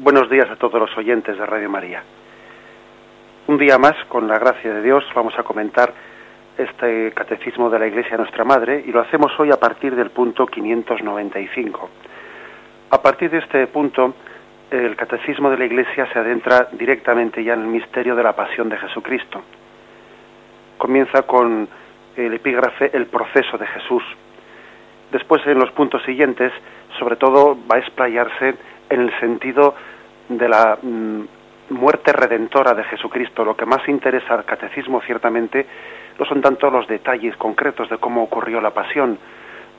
Buenos días a todos los oyentes de Radio María. Un día más, con la gracia de Dios, vamos a comentar este catecismo de la Iglesia Nuestra Madre y lo hacemos hoy a partir del punto 595. A partir de este punto, el catecismo de la Iglesia se adentra directamente ya en el misterio de la pasión de Jesucristo. Comienza con el epígrafe El proceso de Jesús. Después, en los puntos siguientes, sobre todo va a explayarse en el sentido de la mm, muerte redentora de Jesucristo. Lo que más interesa al catecismo ciertamente no son tanto los detalles concretos de cómo ocurrió la pasión,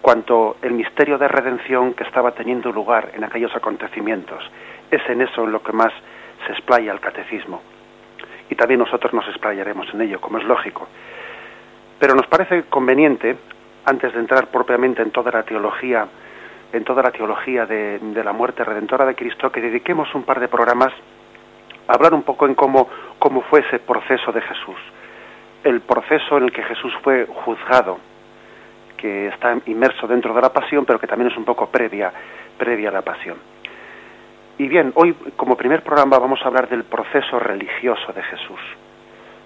cuanto el misterio de redención que estaba teniendo lugar en aquellos acontecimientos. Es en eso en lo que más se explaya el catecismo. Y también nosotros nos explayaremos en ello, como es lógico. Pero nos parece conveniente, antes de entrar propiamente en toda la teología en toda la teología de, la muerte redentora de Cristo, que dediquemos un par de programas a hablar un poco en cómo, cómo fue ese proceso de Jesús, el proceso en el que Jesús fue juzgado, que está inmerso dentro de la pasión, pero que también es un poco previa, previa a la pasión. Y bien, hoy como primer programa vamos a hablar del proceso religioso de Jesús,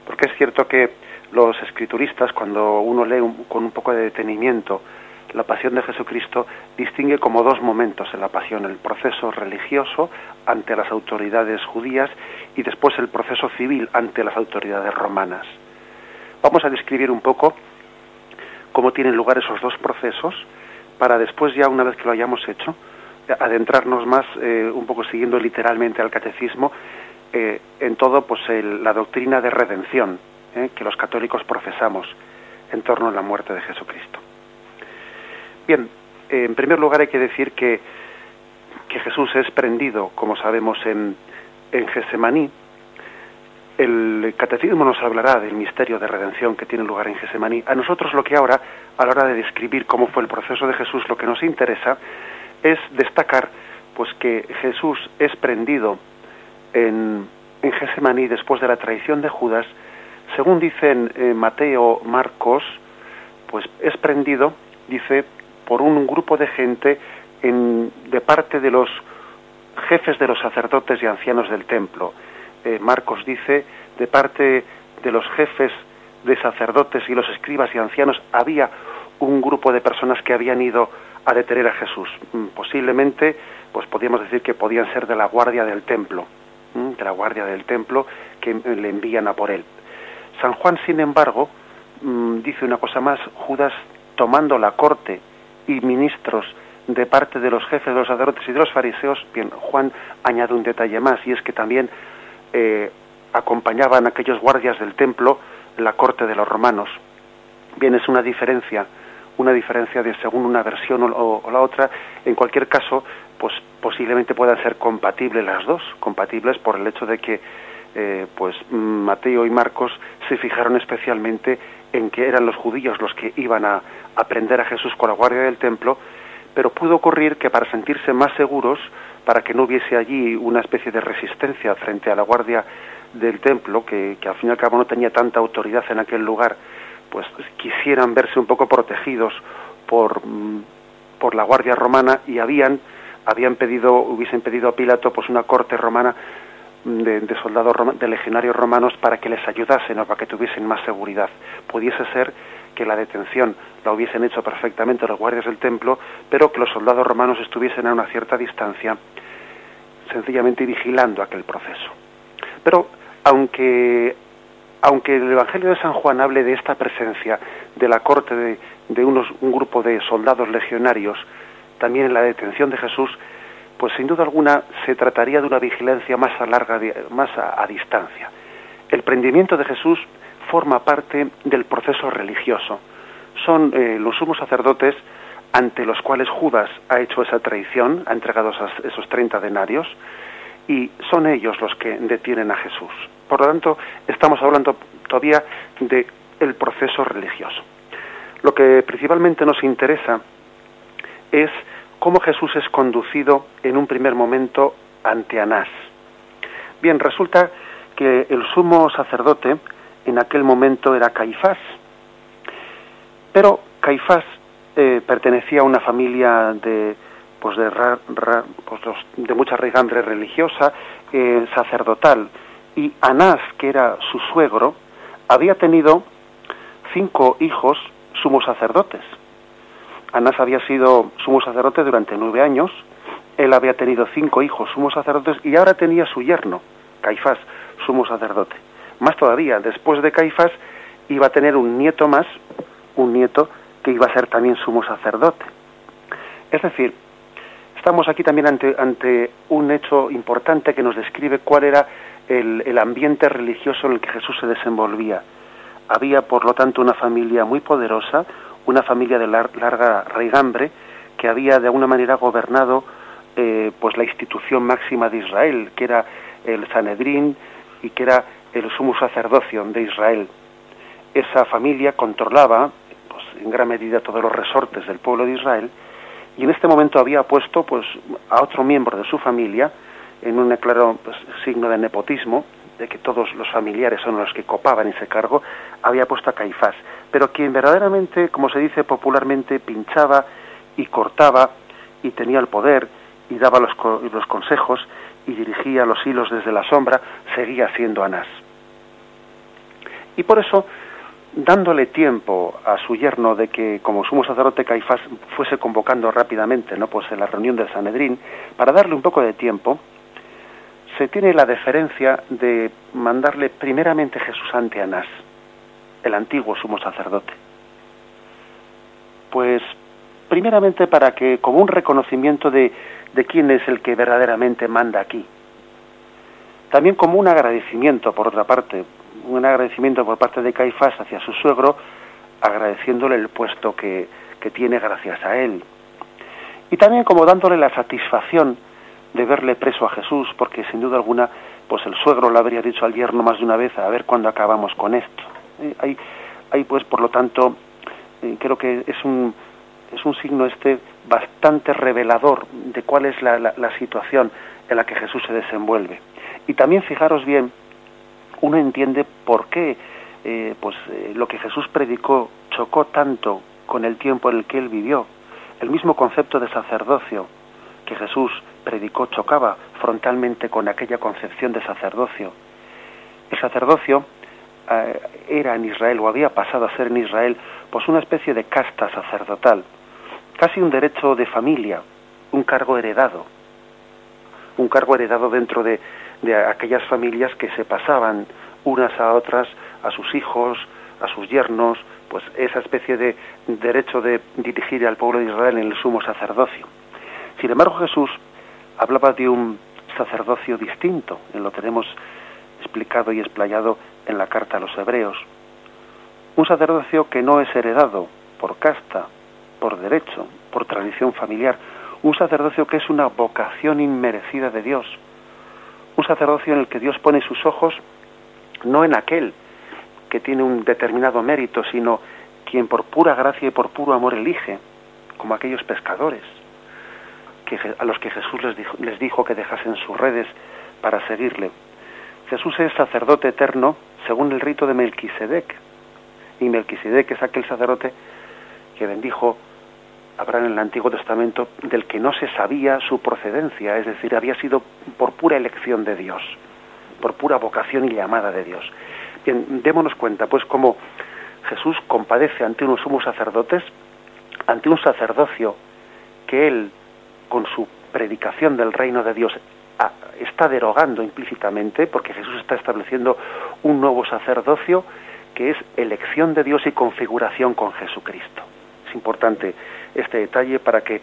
porque es cierto que los escrituristas, cuando uno lee con un poco de detenimiento la pasión de Jesucristo distingue como dos momentos en la pasión, el proceso religioso ante las autoridades judías y después el proceso civil ante las autoridades romanas. Vamos a describir un poco cómo tienen lugar esos dos procesos para después ya una vez que lo hayamos hecho adentrarnos más eh, un poco siguiendo literalmente al catecismo eh, en todo pues la doctrina de redención eh, que los católicos profesamos en torno a la muerte de Jesucristo. Bien, en primer lugar hay que decir que, que Jesús es prendido, como sabemos, en, en Gesemaní. El catecismo nos hablará del misterio de redención que tiene lugar en Gesemaní. A nosotros lo que ahora, a la hora de describir cómo fue el proceso de Jesús, lo que nos interesa es destacar pues que Jesús es prendido en, en Gesemaní después de la traición de Judas, según dicen eh, Mateo, Marcos, pues es prendido, dice, por un grupo de gente en, de parte de los jefes de los sacerdotes y ancianos del templo. Eh, Marcos dice, de parte de los jefes de sacerdotes y los escribas y ancianos había un grupo de personas que habían ido a detener a Jesús. Mm, posiblemente, pues podríamos decir que podían ser de la guardia del templo, de la guardia del templo que le envían a por él. San Juan, sin embargo, mm, dice una cosa más, Judas tomando la corte y ministros de parte de los jefes de los sacerdotes y de los fariseos, bien, Juan añade un detalle más, y es que también eh, acompañaban aquellos guardias del templo la corte de los romanos. Bien, es una diferencia, una diferencia de según una versión o, la otra. En cualquier caso, pues posiblemente puedan ser compatibles las dos, compatibles por el hecho de que eh, pues Mateo y Marcos se fijaron especialmente en que eran los judíos los que iban a aprender a Jesús con la guardia del templo, pero pudo ocurrir que para sentirse más seguros, para que no hubiese allí una especie de resistencia frente a la guardia del templo, que, al fin y al cabo no tenía tanta autoridad en aquel lugar, pues quisieran verse un poco protegidos por, mm, por la guardia romana y habían habían pedido hubiesen pedido a Pilato pues una corte romana de, soldados de legionarios romanos para que les ayudasen o para que tuviesen más seguridad. Pudiese ser que la detención la hubiesen hecho perfectamente los guardias del templo, pero que los soldados romanos estuviesen a una cierta distancia, sencillamente vigilando aquel proceso. Pero aunque aunque el Evangelio de San Juan hable de esta presencia de la corte de, de unos, un grupo de soldados legionarios, también en la detención de Jesús, pues sin duda alguna se trataría de una vigilancia más a larga, más a, distancia. El prendimiento de Jesús forma parte del proceso religioso. Son eh, los sumos sacerdotes ante los cuales Judas ha hecho esa traición, ha entregado esos 30 denarios, y son ellos los que detienen a Jesús. Por lo tanto, estamos hablando todavía del el proceso religioso. Lo que principalmente nos interesa es cómo Jesús es conducido en un primer momento ante Anás. Bien, resulta que el sumo sacerdote en aquel momento era Caifás, pero Caifás eh, pertenecía a una familia de, pues de, pues de mucha raigambre religiosa, eh, sacerdotal. Y Anás, que era su suegro, había tenido cinco hijos sumos sacerdotes. Anás había sido sumo sacerdote durante nueve años, él había tenido cinco hijos sumos sacerdotes y ahora tenía su yerno, Caifás, sumo sacerdote. Más todavía, después de Caifás iba a tener un nieto más, un nieto que iba a ser también sumo sacerdote. Es decir, estamos aquí también ante, ante un hecho importante que nos describe cuál era el, el ambiente religioso en el que Jesús se desenvolvía. Había, por lo tanto, una familia muy poderosa, una familia de larga raigambre, que había de alguna manera gobernado eh, pues la institución máxima de Israel, que era el Sanedrín y que era el sumo sacerdocio de Israel. Esa familia controlaba pues, en gran medida todos los resortes del pueblo de Israel y en este momento había puesto pues a otro miembro de su familia en un claro pues, signo de nepotismo de que todos los familiares son los que copaban ese cargo había puesto a Caifás pero quien verdaderamente como se dice popularmente pinchaba y cortaba y tenía el poder y daba los, los consejos y dirigía los hilos desde la sombra seguía siendo Anás y por eso dándole tiempo a su yerno de que como sumo sacerdote Caifás fuese convocando rápidamente, ¿no? Pues en la reunión del Sanedrín, para darle un poco de tiempo, se tiene la deferencia de mandarle primeramente Jesús ante Anás, el antiguo sumo sacerdote. Pues primeramente para que, como un reconocimiento de, de quién es el que verdaderamente manda aquí. También como un agradecimiento, por otra parte, un agradecimiento por parte de Caifás hacia su suegro, agradeciéndole el puesto que, que tiene gracias a él. Y también como dándole la satisfacción de verle preso a Jesús, porque sin duda alguna, pues el suegro le habría dicho al yerno más de una vez, a ver cuándo acabamos con esto. Eh, hay, hay pues, por lo tanto, eh, creo que es un, es un signo este bastante revelador de cuál es la, la situación en la que Jesús se desenvuelve. Y también fijaros bien, uno entiende por qué eh, pues, eh, lo que Jesús predicó chocó tanto con el tiempo en el que él vivió. El mismo concepto de sacerdocio Jesús predicó chocaba frontalmente con aquella concepción de sacerdocio. El sacerdocio eh, era en Israel o había pasado a ser en Israel pues una especie de casta sacerdotal, casi un derecho de familia, un cargo heredado, un cargo heredado dentro de, de aquellas familias que se pasaban unas a otras, a sus hijos, a sus yernos, pues esa especie de derecho de dirigir al pueblo de Israel en el sumo sacerdocio. Sin embargo, Jesús hablaba de un sacerdocio distinto, lo tenemos explicado y explayado en la carta a los hebreos. Un sacerdocio que no es heredado por casta, por derecho, por tradición familiar, un sacerdocio que es una vocación inmerecida de Dios, un sacerdocio en el que Dios pone sus ojos no en aquel que tiene un determinado mérito, sino quien por pura gracia y por puro amor elige, como aquellos pescadores, que, a los que Jesús les dijo, les dijo que dejasen sus redes para seguirle. Jesús es sacerdote eterno según el rito de Melquisedec, y Melquisedec es aquel sacerdote que bendijo Abraham en el Antiguo Testamento del que no se sabía su procedencia, es decir, había sido por pura elección de Dios, por pura vocación y llamada de Dios. Bien, démonos cuenta, pues, cómo Jesús compadece ante unos sumos sacerdotes, ante un sacerdocio que él, con su predicación del reino de Dios, está derogando implícitamente, porque Jesús está estableciendo un nuevo sacerdocio que es elección de Dios y configuración con Jesucristo. Es importante este detalle para que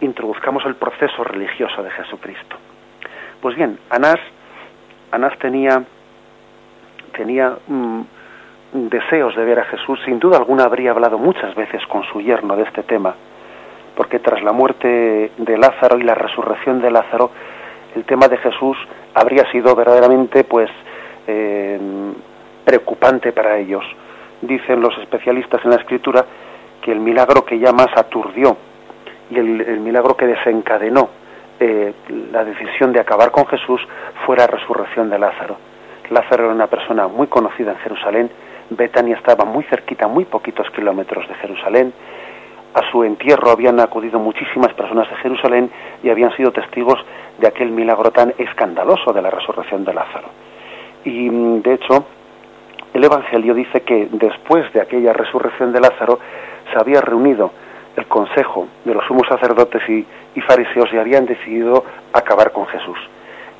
introduzcamos el proceso religioso de Jesucristo. Pues bien, Anás, Anás tenía, tenía mm, deseos de ver a Jesús, sin duda alguna habría hablado muchas veces con su yerno de este tema, porque tras la muerte de Lázaro y la resurrección de Lázaro, el tema de Jesús habría sido verdaderamente pues eh, preocupante para ellos. Dicen los especialistas en la escritura que el milagro que ya más aturdió y el, milagro que desencadenó eh, la decisión de acabar con Jesús fue la resurrección de Lázaro. Lázaro era una persona muy conocida en Jerusalén, Betania estaba muy cerquita, muy poquitos kilómetros de Jerusalén, a su entierro habían acudido muchísimas personas de Jerusalén y habían sido testigos de aquel milagro tan escandaloso de la resurrección de Lázaro. Y mm, de hecho, el Evangelio dice que después de aquella resurrección de Lázaro se había reunido el consejo de los sumos sacerdotes y, fariseos y habían decidido acabar con Jesús.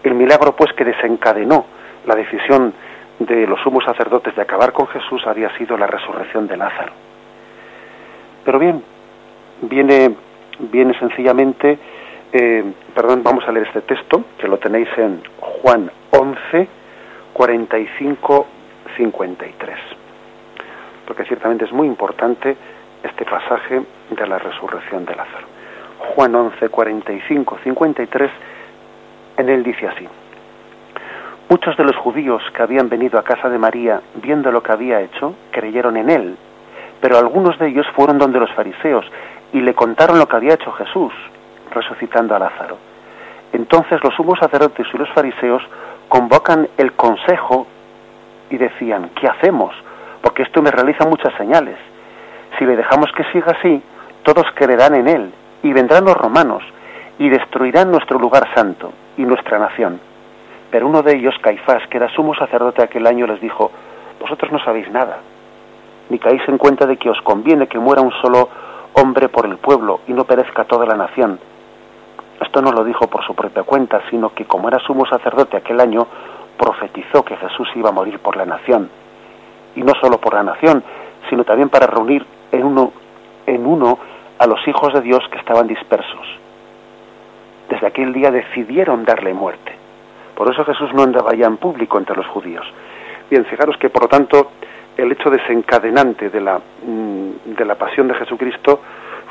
El milagro pues que desencadenó la decisión de los sumos sacerdotes de acabar con Jesús había sido la resurrección de Lázaro. Pero bien, viene, viene sencillamente, eh, perdón, vamos a leer este texto, que lo tenéis en Juan 11, 45, 53. Porque ciertamente es muy importante este pasaje de la resurrección de Lázaro. Juan 11, 45, 53, en él dice así. Muchos de los judíos que habían venido a casa de María, viendo lo que había hecho, creyeron en él, pero algunos de ellos fueron donde los fariseos y le contaron lo que había hecho Jesús, resucitando a Lázaro. Entonces los sumos sacerdotes y los fariseos convocan el consejo y decían, ¿qué hacemos? Porque esto me realiza muchas señales. Si le dejamos que siga así, todos creerán en él, y vendrán los romanos, y destruirán nuestro lugar santo y nuestra nación. Pero uno de ellos, Caifás, que era sumo sacerdote aquel año, les dijo, vosotros no sabéis nada, ni caéis en cuenta de que os conviene que muera un solo hombre por el pueblo y no perezca toda la nación. Esto no lo dijo por su propia cuenta, sino que como era sumo sacerdote aquel año, profetizó que Jesús iba a morir por la nación. Y no solo por la nación, sino también para reunir en uno, en uno a los hijos de Dios que estaban dispersos. Desde aquel día decidieron darle muerte. Por eso Jesús no andaba ya en público entre los judíos. Bien, fijaros que por lo tanto el hecho desencadenante de la, mm, de la pasión de Jesucristo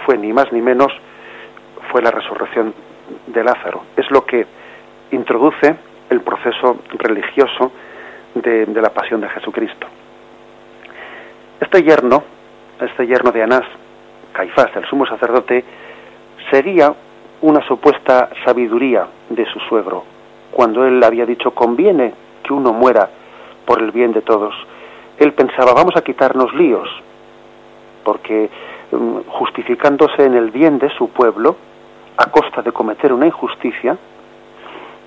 fue ni más ni menos fue la resurrección de Lázaro. Es lo que introduce el proceso religioso de, de la pasión de Jesucristo. Este yerno, este yerno de Anás, Caifás, el sumo sacerdote, sería una supuesta sabiduría de su suegro, cuando él había dicho conviene que uno muera por el bien de todos él pensaba, vamos a quitarnos líos, porque mm, justificándose en el bien de su pueblo, a costa de cometer una injusticia,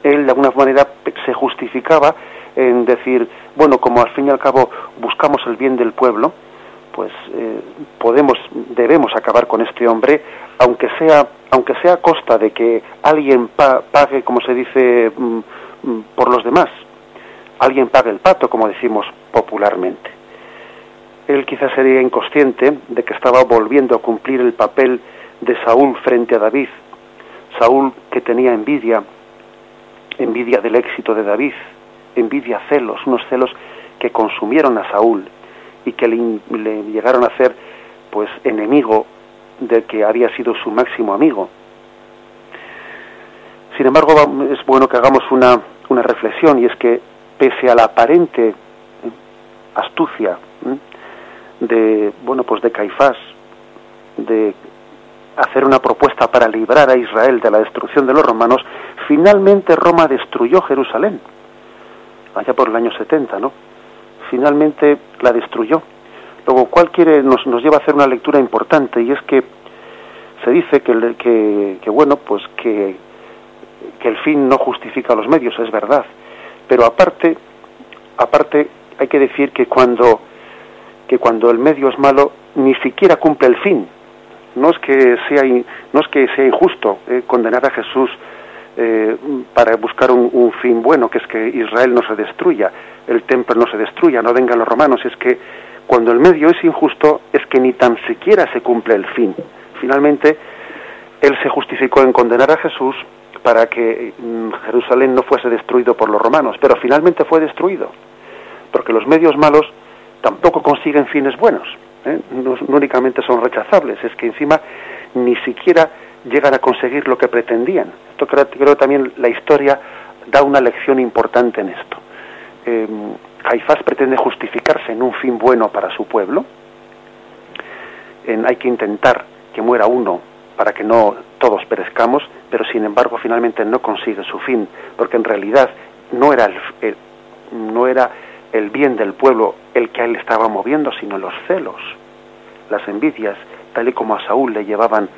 él de alguna manera se justificaba en decir, bueno, como al fin y al cabo buscamos el bien del pueblo, pues eh, podemos, debemos acabar con este hombre, aunque sea, aunque sea a costa de que alguien pague, como se dice, mm, mm, por los demás alguien pague el pato, como decimos popularmente. Él quizás sería inconsciente de que estaba volviendo a cumplir el papel de Saúl frente a David. Saúl que tenía envidia, envidia del éxito de David, envidia celos, unos celos que consumieron a Saúl y que le, llegaron a hacer pues enemigo del que había sido su máximo amigo. Sin embargo, es bueno que hagamos una, una reflexión y es que pese a la aparente ¿eh? astucia ¿eh? de bueno pues de Caifás de hacer una propuesta para librar a Israel de la destrucción de los romanos, finalmente Roma destruyó Jerusalén, allá por el año 70, ¿no? Finalmente la destruyó. Luego, ¿cuál quiere, nos, nos lleva a hacer una lectura importante, y es que se dice que, que, que bueno, pues que, que el fin no justifica los medios, es verdad, pero aparte, aparte hay que decir que cuando, que cuando el medio es malo, ni siquiera cumple el fin. No es que sea, no es que sea injusto eh, condenar a Jesús eh, para buscar un, un, fin bueno, que es que Israel no se destruya, el templo no se destruya, no vengan los romanos. Es que cuando el medio es injusto, es que ni tan siquiera se cumple el fin. Finalmente, él se justificó en condenar a Jesús para que mm, Jerusalén no fuese destruido por los romanos, pero finalmente fue destruido, porque los medios malos tampoco consiguen fines buenos, ¿eh? no, únicamente son rechazables, es que encima ni siquiera llegan a conseguir lo que pretendían. Esto creo, que también la historia da una lección importante en esto. Eh, pretende justificarse en un fin bueno para su pueblo, hay que intentar que muera uno para que no todos perezcamos, pero sin embargo finalmente no consigue su fin, porque en realidad no era el, no era el bien del pueblo el que a él estaba moviendo, sino los celos, las envidias tal y como a Saúl le llevaban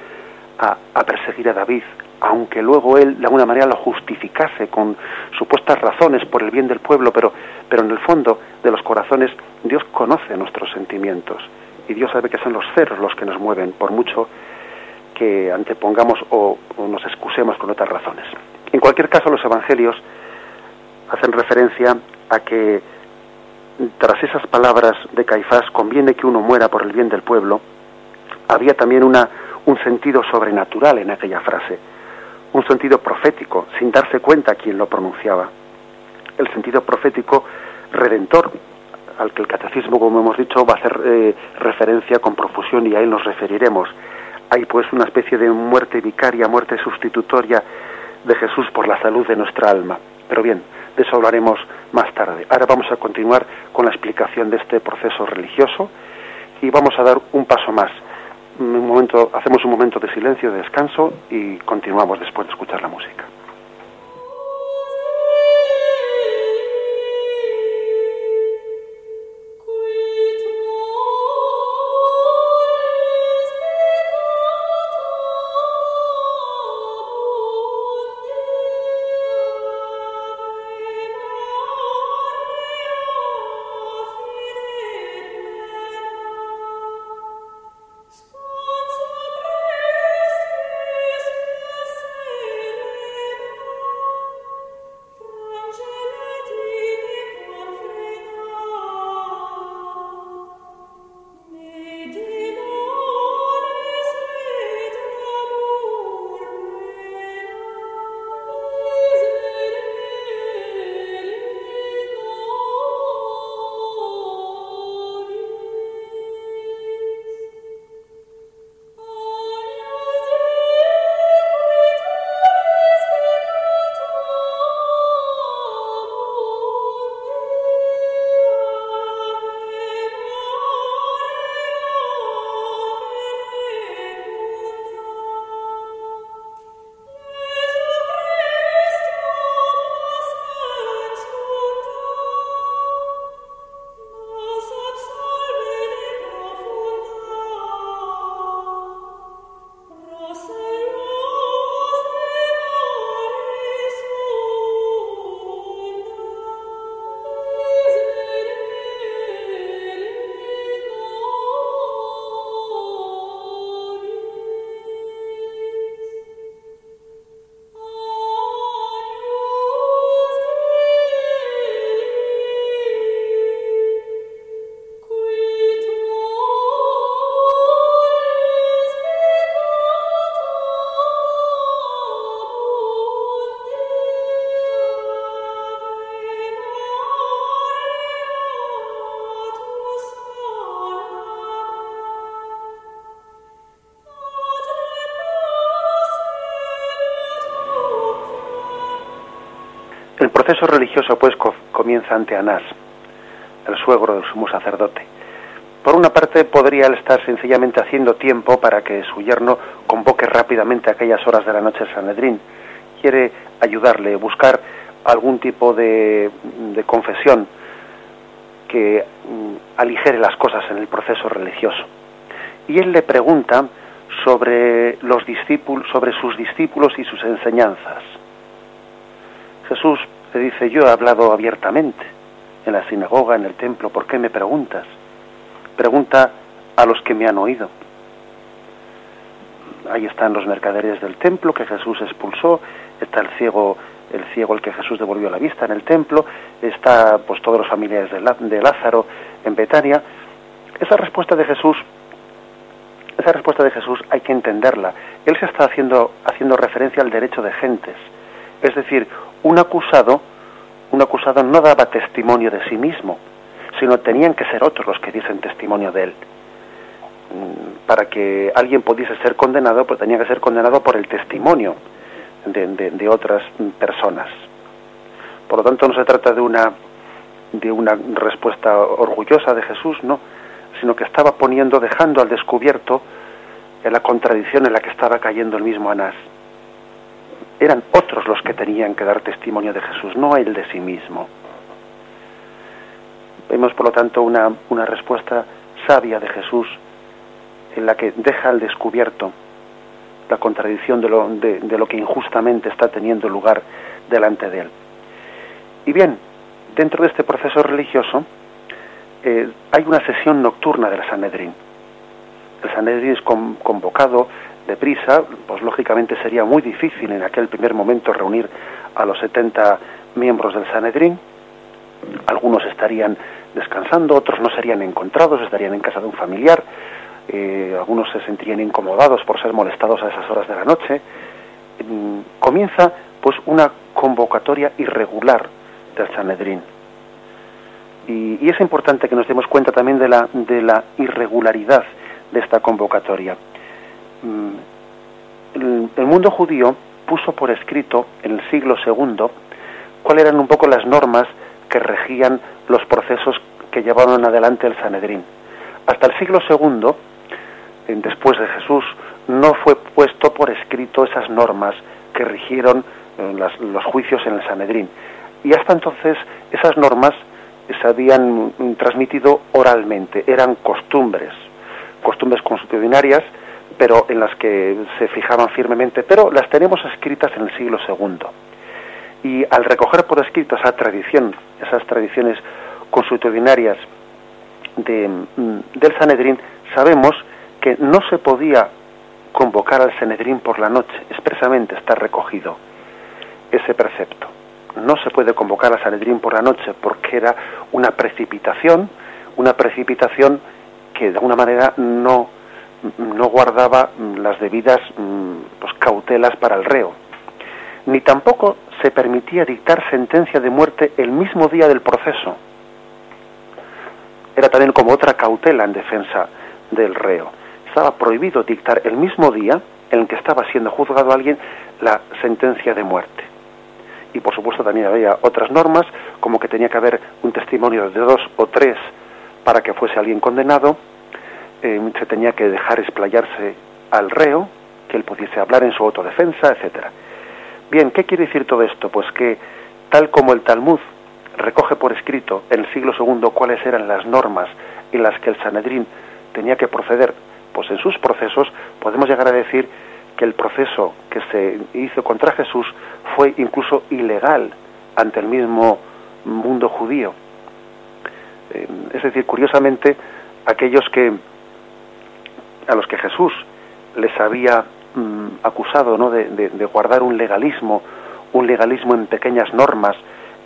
a, a perseguir a David, aunque luego él de alguna manera lo justificase con supuestas razones por el bien del pueblo, pero, pero en el fondo de los corazones Dios conoce nuestros sentimientos y Dios sabe que son los ceros los que nos mueven, por mucho que antepongamos o, nos excusemos con otras razones. En cualquier caso, los evangelios hacen referencia a que tras esas palabras de Caifás, conviene que uno muera por el bien del pueblo, había también una, un sentido sobrenatural en aquella frase, un sentido profético, sin darse cuenta quien lo pronunciaba. El sentido profético redentor, al que el catecismo, como hemos dicho, va a hacer eh, referencia con profusión y a él nos referiremos. Hay pues una especie de muerte vicaria, muerte sustitutoria de Jesús por la salud de nuestra alma. Pero bien, de eso hablaremos más tarde. Ahora vamos a continuar con la explicación de este proceso religioso y vamos a dar un paso más. Un momento, hacemos un momento de silencio, de descanso y continuamos después de escuchar la música. Proceso religioso, pues, comienza ante Anás, el suegro del sumo sacerdote. Por una parte, podría él estar sencillamente haciendo tiempo para que su yerno convoque rápidamente aquellas horas de la noche el Sanedrín. Quiere ayudarle, buscar algún tipo de, de confesión que mm, aligere las cosas en el proceso religioso. Y él le pregunta sobre los discípulos, sobre sus discípulos y sus enseñanzas. Dice, yo he hablado abiertamente en la sinagoga, en el templo, ¿por qué me preguntas? Pregunta a los que me han oído. Ahí están los mercaderes del templo que Jesús expulsó, está el ciego, el ciego el que Jesús devolvió la vista en el templo, está pues todos los familiares de Lázaro en Betania. Esa respuesta de Jesús esa respuesta de Jesús hay que entenderla. Él se está haciendo, haciendo referencia al derecho de gentes. Es decir, un acusado, un acusado no daba testimonio de sí mismo, sino tenían que ser otros los que diesen testimonio de él. Mm, para que alguien pudiese ser condenado, pues tenía que ser condenado por el testimonio de, otras personas. Por lo tanto, no se trata de una de una respuesta orgullosa de Jesús, no, sino que estaba poniendo, dejando al descubierto la contradicción en la que estaba cayendo el mismo Anás eran otros los que tenían que dar testimonio de Jesús, no él de sí mismo. Vemos, por lo tanto, una, una respuesta sabia de Jesús en la que deja al descubierto la contradicción de lo, de, lo que injustamente está teniendo lugar delante de él. Y bien, dentro de este proceso religioso eh, hay una sesión nocturna del Sanedrín. El Sanedrín es convocado deprisa, pues lógicamente sería muy difícil en aquel primer momento reunir a los 70 miembros del Sanedrín. Algunos estarían descansando, otros no serían encontrados, estarían en casa de un familiar, eh, algunos se sentirían incomodados por ser molestados a esas horas de la noche. Mm, comienza pues una convocatoria irregular del Sanedrín. Y, es importante que nos demos cuenta también de la, de la irregularidad de esta convocatoria. Mm, el, mundo judío puso por escrito en el siglo II cuáles eran un poco las normas que regían los procesos que llevaron adelante el Sanedrín. Hasta el siglo II, después de Jesús, no fue puesto por escrito esas normas que rigieron eh, los juicios en el Sanedrín. Y hasta entonces esas normas se habían transmitido oralmente, eran costumbres, costumbres constitucionarias, pero en las que se fijaban firmemente, pero las tenemos escritas en el siglo II. Y al recoger por escrito esa tradición, esas tradiciones constitucionarias de, mm, del Sanedrín, sabemos que no se podía convocar al Sanedrín por la noche, expresamente está recogido ese precepto. No se puede convocar al Sanedrín por la noche porque era una precipitación, una precipitación que de alguna manera no, no guardaba las debidas mm, pues, cautelas para el reo. Ni tampoco se permitía dictar sentencia de muerte el mismo día del proceso. Era también como otra cautela en defensa del reo. Estaba prohibido dictar el mismo día en el que estaba siendo juzgado alguien la sentencia de muerte. Y por supuesto también había otras normas, como que tenía que haber un testimonio de dos o tres para que fuese alguien condenado, eh, se tenía que dejar explayarse al reo, que él pudiese hablar en su autodefensa, etcétera. Bien, ¿qué quiere decir todo esto? Pues que tal como el Talmud recoge por escrito en el siglo II cuáles eran las normas en las que el Sanedrín tenía que proceder, pues en sus procesos podemos llegar a decir que el proceso que se hizo contra Jesús fue incluso ilegal ante el mismo mundo judío. Eh, es decir, curiosamente, aquellos que a los que Jesús les había Mm, acusado ¿no? de, guardar un legalismo, un legalismo en pequeñas normas,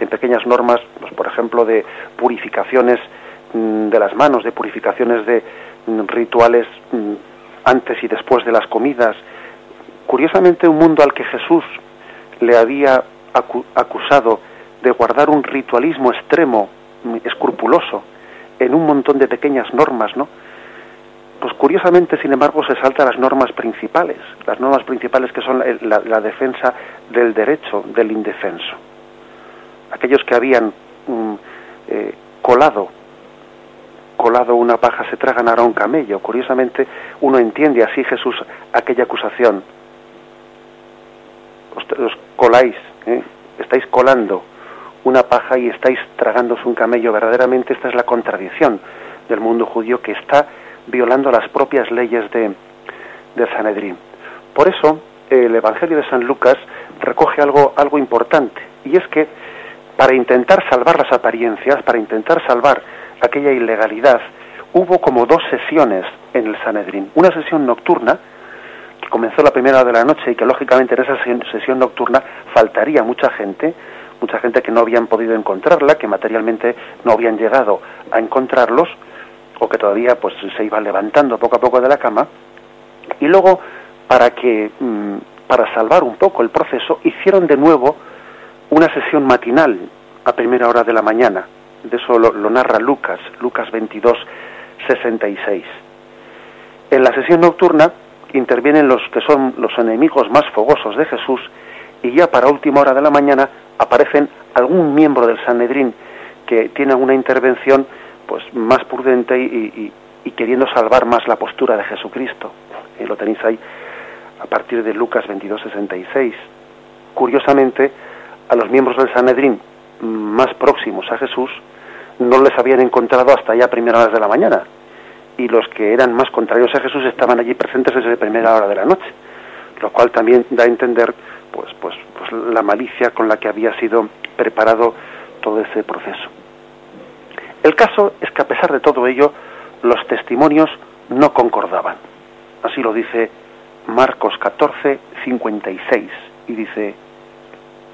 en pequeñas normas, pues, por ejemplo, de purificaciones mm, de las manos, de purificaciones de mm, rituales antes y después de las comidas. Curiosamente, un mundo al que Jesús le había acusado de guardar un ritualismo extremo, escrupuloso, en un montón de pequeñas normas, ¿no? Pues curiosamente, sin embargo, se salta las normas principales, las normas principales que son la, defensa del derecho del indefenso. Aquellos que habían mm, eh, colado colado una paja se tragan ahora un camello. Curiosamente, uno entiende así Jesús aquella acusación. Os, coláis, ¿eh? estáis colando una paja y estáis tragándose un camello. Verdaderamente esta es la contradicción del mundo judío que está violando las propias leyes de, del Sanedrín. Por eso, el Evangelio de San Lucas recoge algo, algo importante, y es que para intentar salvar las apariencias, para intentar salvar aquella ilegalidad, hubo como dos sesiones en el Sanedrín. Una sesión nocturna, que comenzó la primera de la noche y que lógicamente en esa sesión nocturna faltaría mucha gente, mucha gente que no habían podido encontrarla, que materialmente no habían llegado a encontrarlos, o que todavía pues se iba levantando poco a poco de la cama y luego para que mm, para salvar un poco el proceso hicieron de nuevo una sesión matinal a primera hora de la mañana. De eso lo, narra Lucas Lucas 22 66 en la sesión nocturna intervienen los que son los enemigos más fogosos de Jesús y ya para última hora de la mañana aparecen algún miembro del Sanedrín que tiene una intervención pues más prudente y, queriendo salvar más la postura de Jesucristo. y lo tenéis ahí a partir de Lucas 22:66. Curiosamente, a los miembros del Sanedrín más próximos a Jesús no les habían encontrado hasta ya primeras horas de la mañana. y los que eran más contrarios a Jesús estaban allí presentes desde primera hora de la noche, lo cual también da a entender pues, pues, pues la malicia con la que había sido preparado todo ese proceso. El caso es que a pesar de todo ello, los testimonios no concordaban. Así lo dice Marcos 14, 56, y dice,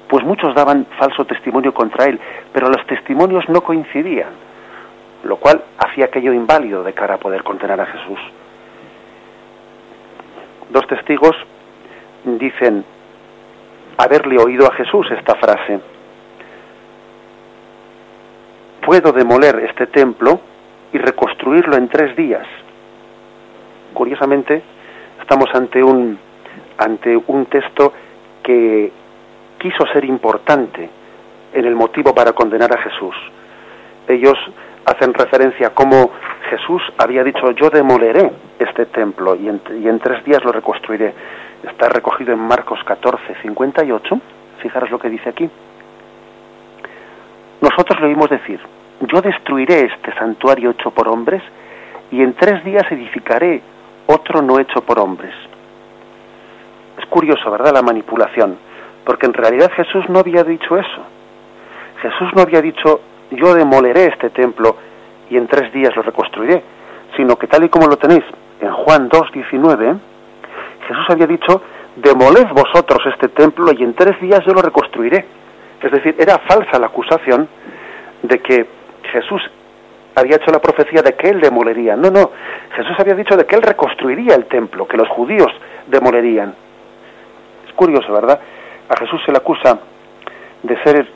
pues muchos daban falso testimonio contra él, pero los testimonios no coincidían, lo cual hacía aquello inválido de cara a poder condenar a Jesús. Dos testigos dicen haberle oído a Jesús esta frase. Puedo demoler este templo y reconstruirlo en tres días. Curiosamente, estamos ante un, ante un texto que quiso ser importante en el motivo para condenar a Jesús. Ellos hacen referencia a cómo Jesús había dicho yo demoleré este templo y en, tres días lo reconstruiré. Está recogido en Marcos 14, 58. Fijaros lo que dice aquí. Nosotros le oímos decir, yo destruiré este santuario hecho por hombres y en tres días edificaré otro no hecho por hombres. Es curioso, ¿verdad? La manipulación, porque en realidad Jesús no había dicho eso. Jesús no había dicho, yo demoleré este templo y en tres días lo reconstruiré, sino que tal y como lo tenéis en Juan 2, 19, Jesús había dicho, demoled vosotros este templo y en tres días yo lo reconstruiré. Es decir, era falsa la acusación de que Jesús había hecho la profecía de que él demolería. No, no, Jesús había dicho de que él reconstruiría el templo, que los judíos demolerían. Es curioso, ¿verdad? A Jesús se le acusa de ser,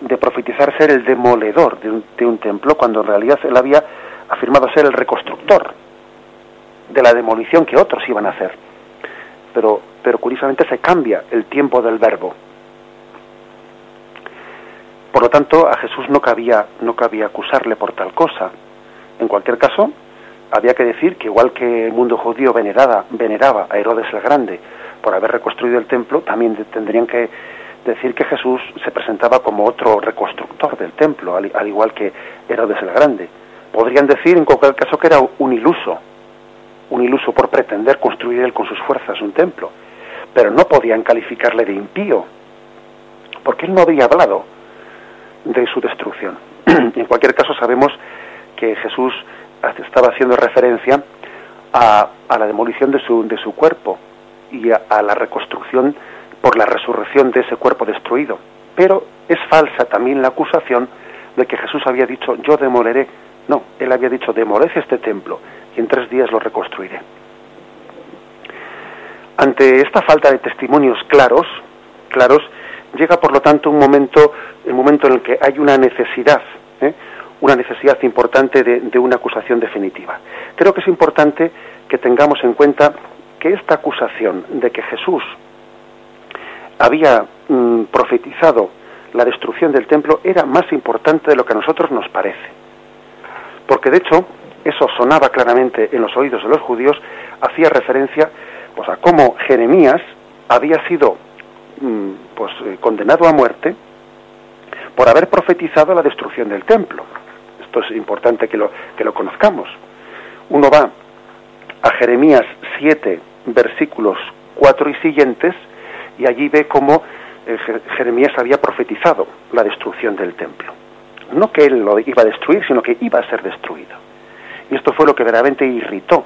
de profetizar ser el demoledor de un, de un templo, cuando en realidad él había afirmado ser el reconstructor de la demolición que otros iban a hacer. Pero, pero curiosamente se cambia el tiempo del verbo. Por lo tanto, a Jesús no cabía, no cabía acusarle por tal cosa. En cualquier caso, había que decir que igual que el mundo judío venerada, veneraba a Herodes el Grande por haber reconstruido el templo, también tendrían que decir que Jesús se presentaba como otro reconstructor del templo, al, al igual que Herodes el Grande. Podrían decir en cualquier caso que era un iluso, un iluso por pretender construir él con sus fuerzas un templo, pero no podían calificarle de impío, porque él no había hablado de su destrucción. en cualquier caso sabemos que Jesús estaba haciendo referencia a, a la demolición de su, de su cuerpo y a, a la reconstrucción por la resurrección de ese cuerpo destruido. Pero es falsa también la acusación de que Jesús había dicho yo demoleré. No, él había dicho demolece este templo y en tres días lo reconstruiré. Ante esta falta de testimonios claros, claros, llega por lo tanto un momento, el momento en el que hay una necesidad, ¿eh? una necesidad importante de, una acusación definitiva. Creo que es importante que tengamos en cuenta que esta acusación de que Jesús había mm, profetizado la destrucción del templo era más importante de lo que a nosotros nos parece. Porque de hecho, eso sonaba claramente en los oídos de los judíos, hacía referencia pues, a cómo Jeremías había sido pues, eh, condenado a muerte por haber profetizado la destrucción del templo. Esto es importante que lo, que lo conozcamos. Uno va a Jeremías 7, versículos 4 y siguientes, y allí ve cómo eh, Jeremías había profetizado la destrucción del templo. No que él lo iba a destruir, sino que iba a ser destruido. Y esto fue lo que verdaderamente irritó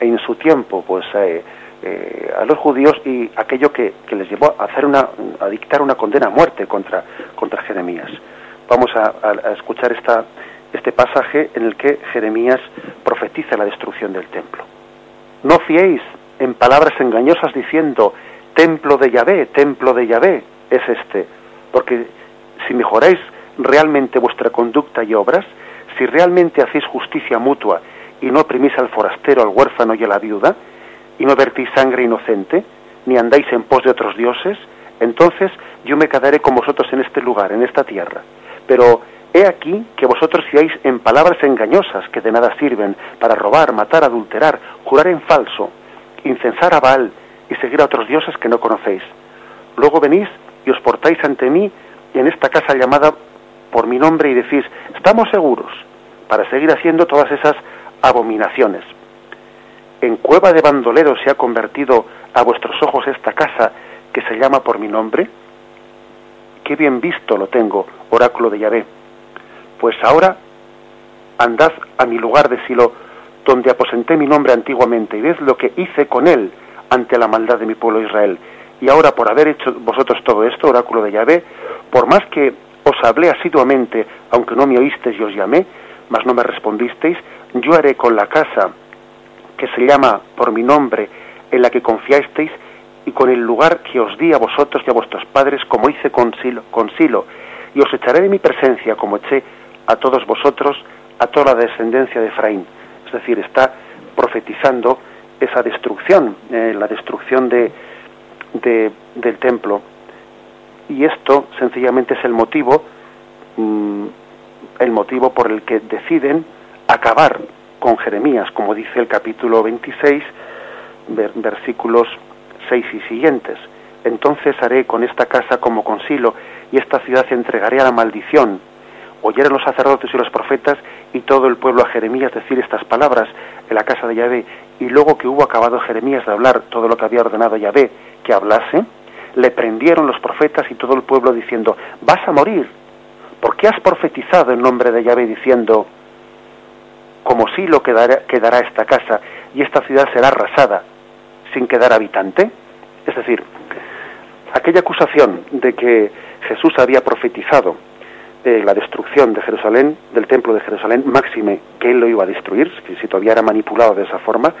en su tiempo pues, eh, eh, a los judíos y aquello que, que, les llevó a, hacer una, dictar una condena a muerte contra, contra Jeremías. Vamos a, a, a escuchar esta, este pasaje en el que Jeremías profetiza la destrucción del templo. No fiéis en palabras engañosas diciendo, templo de Yahvé, templo de Yahvé es este, porque si mejoráis realmente vuestra conducta y obras, si realmente hacéis justicia mutua y no oprimís al forastero, al huérfano y a la viuda, y no vertís sangre inocente, ni andáis en pos de otros dioses, entonces yo me quedaré con vosotros en este lugar, en esta tierra. Pero he aquí que vosotros fiáis en palabras engañosas que de nada sirven para robar, matar, adulterar, jurar en falso, incensar a Baal y seguir a otros dioses que no conocéis. Luego venís y os portáis ante mí en esta casa llamada por mi nombre y decís, estamos seguros, para seguir haciendo todas esas abominaciones. En cueva de bandoleros se ha convertido a vuestros ojos esta casa que se llama por mi nombre. Qué bien visto lo tengo, oráculo de Yahvé. Pues ahora andad a mi lugar de Silo, donde aposenté mi nombre antiguamente, y ved lo que hice con él ante la maldad de mi pueblo Israel. Y ahora, por haber hecho vosotros todo esto, oráculo de Yahvé, por más que os hablé asiduamente, aunque no me oísteis y os llamé, mas no me respondisteis, yo haré con la casa que se llama por mi nombre, en la que confiasteis, y con el lugar que os di a vosotros y a vuestros padres, como hice con Silo, y os echaré de mi presencia, como eché a todos vosotros, a toda la descendencia de Efraín. Es decir, está profetizando esa destrucción, eh, la destrucción de, del templo. Y esto sencillamente es el motivo, mm, el motivo por el que deciden acabar con Jeremías, como dice el capítulo 26, versículos 6 y siguientes. Entonces haré con esta casa como con Silo, y esta ciudad entregaré a la maldición. Oyeron los sacerdotes y los profetas y todo el pueblo a Jeremías decir estas palabras en la casa de Yahvé, y luego que hubo acabado Jeremías de hablar todo lo que había ordenado Yahvé que hablase, le prendieron los profetas y todo el pueblo diciendo, vas a morir, ¿por qué has profetizado en nombre de Yahvé diciendo, como si lo quedará, quedará esta casa y esta ciudad será arrasada sin quedar habitante? Es decir, aquella acusación de que Jesús había profetizado la destrucción de Jerusalén, del templo de Jerusalén, máxime que él lo iba a destruir, si todavía era manipulado de esa forma,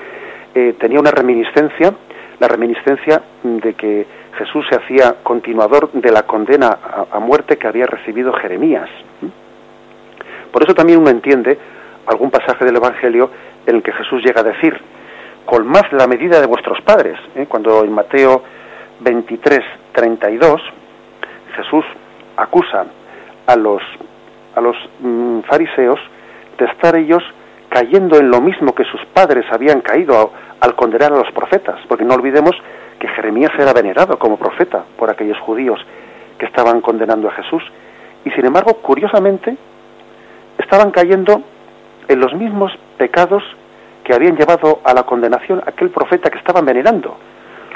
eh, tenía una reminiscencia, la reminiscencia de que Jesús se hacía continuador de la condena a, muerte que había recibido Jeremías. Por eso también uno entiende algún pasaje del Evangelio en el que Jesús llega a decir, colmad la medida de vuestros padres. ¿eh? Cuando en Mateo 23, 32, Jesús acusa a los, a los mm, fariseos de estar ellos cayendo en lo mismo que sus padres habían caído al condenar a los profetas, porque no olvidemos que Jeremías era venerado como profeta por aquellos judíos que estaban condenando a Jesús. Y sin embargo, curiosamente, estaban cayendo en los mismos pecados que habían llevado a la condenación a aquel profeta que estaban venerando,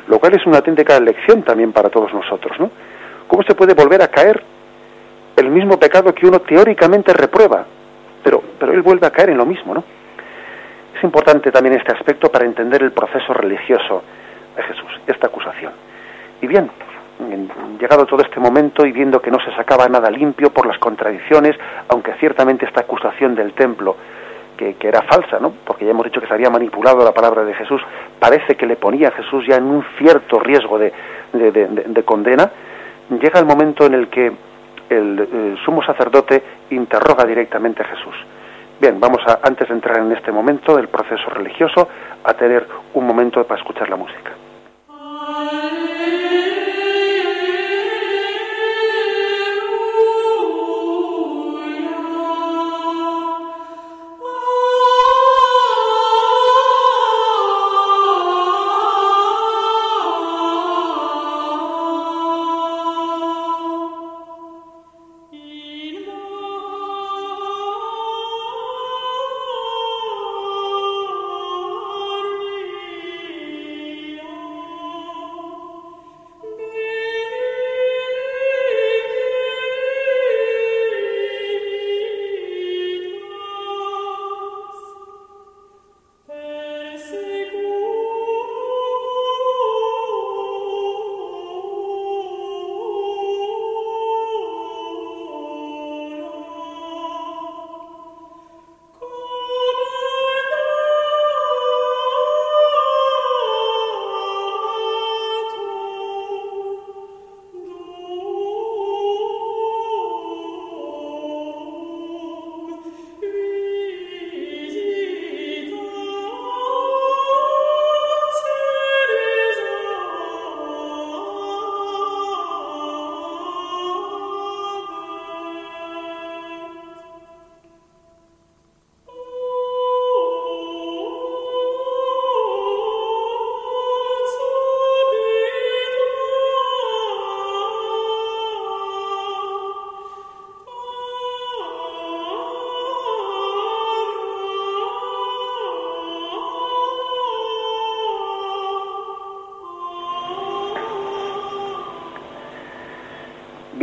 lo cual es una auténtica lección también para todos nosotros, ¿no? ¿Cómo se puede volver a caer el mismo pecado que uno teóricamente reprueba? Pero, pero él vuelve a caer en lo mismo, ¿no? Es importante también este aspecto para entender el proceso religioso de Jesús, esta acusación. Y bien, llegado todo este momento y viendo que no se sacaba nada limpio por las contradicciones, aunque ciertamente esta acusación del templo, que, era falsa, ¿no? porque ya hemos dicho que se había manipulado la palabra de Jesús, parece que le ponía a Jesús ya en un cierto riesgo de, de, condena, llega el momento en el que el, el, sumo sacerdote interroga directamente a Jesús. Bien, vamos a, antes de entrar en este momento del proceso religioso, a tener un momento para escuchar la música.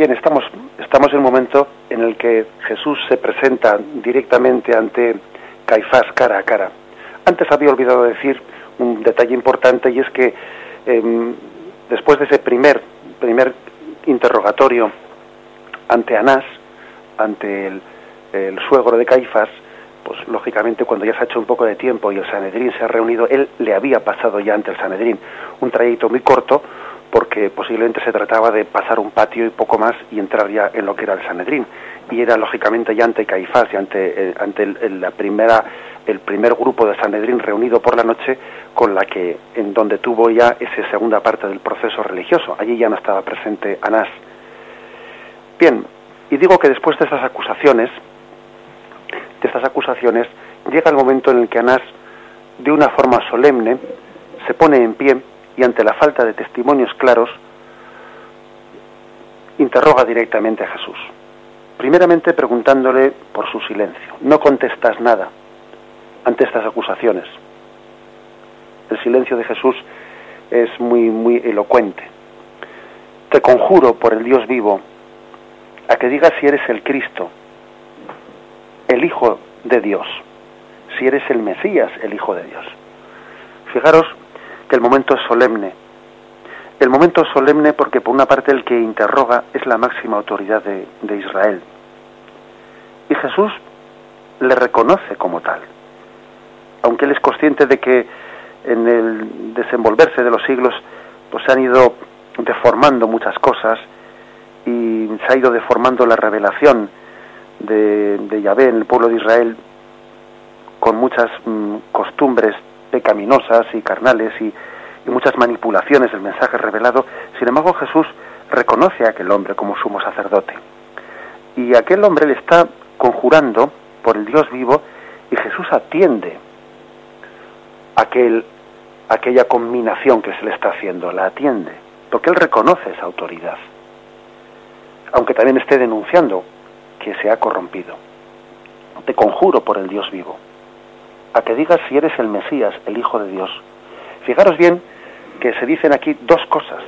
Estamos, estamos en un momento en el que Jesús se presenta directamente ante Caifás cara a cara. Antes había olvidado decir un detalle importante y es que em, después de ese primer, primer interrogatorio ante Anás, ante el, el suegro de Caifás, pues lógicamente cuando ya se ha hecho un poco de tiempo y el Sanedrín se ha reunido, él le había pasado ya ante el Sanedrín un trayecto muy corto porque posiblemente se trataba de pasar un patio y poco más y entrar ya en lo que era el Sanedrín y era lógicamente ya ante Caifás y ante, eh, ante el, la primera el primer grupo de Sanedrín reunido por la noche con la que en donde tuvo ya esa segunda parte del proceso religioso. Allí ya no estaba presente Anás. Bien y digo que después de esas acusaciones de estas acusaciones, llega el momento en el que Anás, de una forma solemne, se pone en pie y ante la falta de testimonios claros, interroga directamente a Jesús. Primeramente preguntándole por su silencio. No contestas nada ante estas acusaciones. El silencio de Jesús es muy, muy elocuente. Te conjuro por el Dios vivo a que digas si eres el Cristo, el Hijo de Dios, si eres el Mesías, el Hijo de Dios. Fijaros que el momento es solemne. El momento es solemne porque por una parte el que interroga es la máxima autoridad de, de Israel. Y Jesús le reconoce como tal. Aunque él es consciente de que en el desenvolverse de los siglos pues se han ido deformando muchas cosas y se ha ido deformando la revelación de, de Yahvé en el pueblo de Israel con muchas mm, costumbres pecaminosas y carnales y, muchas manipulaciones del mensaje revelado, sin embargo Jesús reconoce a aquel hombre como sumo sacerdote. Y aquel hombre le está conjurando por el Dios vivo y Jesús atiende aquel, aquella combinación que se le está haciendo, la atiende, porque él reconoce esa autoridad, aunque también esté denunciando que se ha corrompido. Te conjuro por el Dios vivo, a que digas si eres el Mesías, el Hijo de Dios. Fijaros bien que se dicen aquí dos cosas.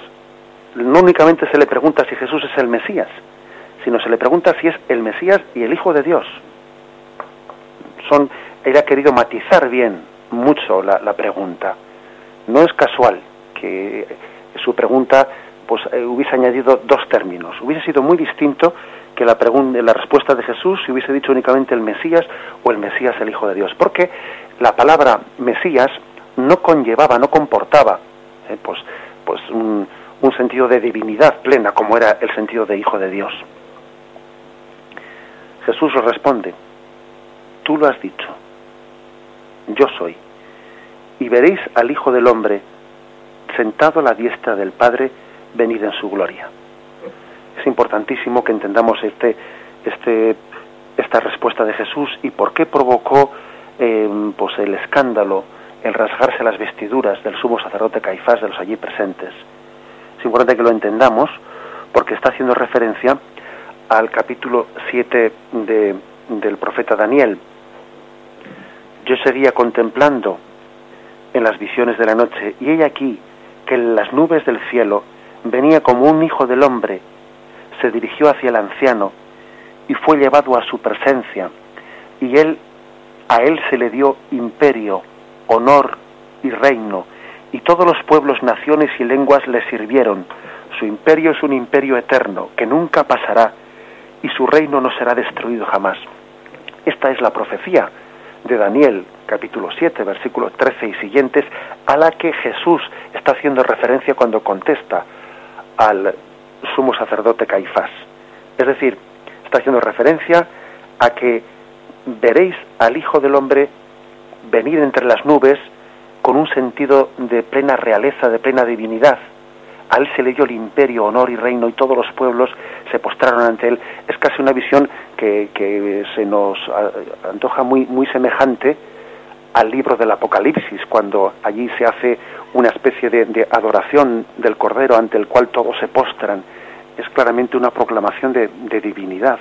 No únicamente se le pregunta si Jesús es el Mesías, sino se le pregunta si es el Mesías y el Hijo de Dios. Son, él ha querido matizar bien mucho la, pregunta. No es casual que su pregunta pues eh, hubiese añadido dos términos. Hubiese sido muy distinto que la, la respuesta de Jesús si hubiese dicho únicamente el Mesías o el Mesías el Hijo de Dios. Porque la palabra Mesías no conllevaba, no comportaba eh, pues, pues un, un sentido de divinidad plena como era el sentido de Hijo de Dios. Jesús responde, tú lo has dicho, yo soy, y veréis al Hijo del Hombre sentado a la diestra del Padre, venir en su gloria es importantísimo que entendamos este, este, esta respuesta de Jesús y por qué provocó eh, pues el escándalo, el rasgarse las vestiduras del sumo sacerdote Caifás de los allí presentes. Es importante que lo entendamos porque está haciendo referencia al capítulo 7 de, del profeta Daniel. Yo seguía contemplando en las visiones de la noche y he aquí que en las nubes del cielo venía como un hijo del hombre se dirigió hacia el anciano y fue llevado a su presencia, y él a él se le dio imperio, honor y reino, y todos los pueblos, naciones y lenguas le sirvieron. Su imperio es un imperio eterno, que nunca pasará, y su reino no será destruido jamás. Esta es la profecía de Daniel, capítulo 7, versículos 13 y siguientes, a la que Jesús está haciendo referencia cuando contesta al sumo sacerdote Caifás. Es decir, está haciendo referencia a que veréis al Hijo del Hombre venir entre las nubes con un sentido de plena realeza, de plena divinidad. A él se le dio el imperio, honor y reino y todos los pueblos se postraron ante él. Es casi una visión que, que se nos antoja muy, muy semejante al libro del Apocalipsis, cuando allí se hace una especie de, adoración del Cordero ante el cual todos se postran. Es claramente una proclamación de, divinidad.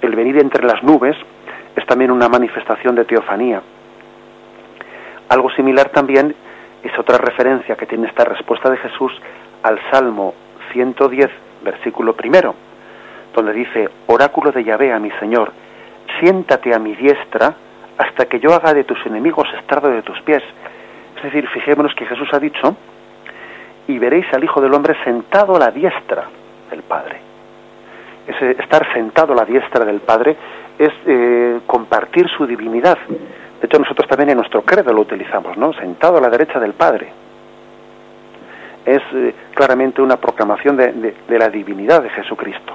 El venir entre las nubes es también una manifestación de teofanía. Algo similar también es otra referencia que tiene esta respuesta de Jesús al Salmo 110, versículo primero, donde dice, oráculo de Yahvé a mi Señor, siéntate a mi diestra hasta que yo haga de tus enemigos estrado de tus pies. Es decir, fijémonos que Jesús ha dicho, y veréis al Hijo del Hombre sentado a la diestra del Padre. Ese estar sentado a la diestra del Padre es eh, compartir su divinidad. De hecho, nosotros también en nuestro credo lo utilizamos, ¿no? Sentado a la derecha del Padre. Es eh, claramente una proclamación de, la divinidad de Jesucristo,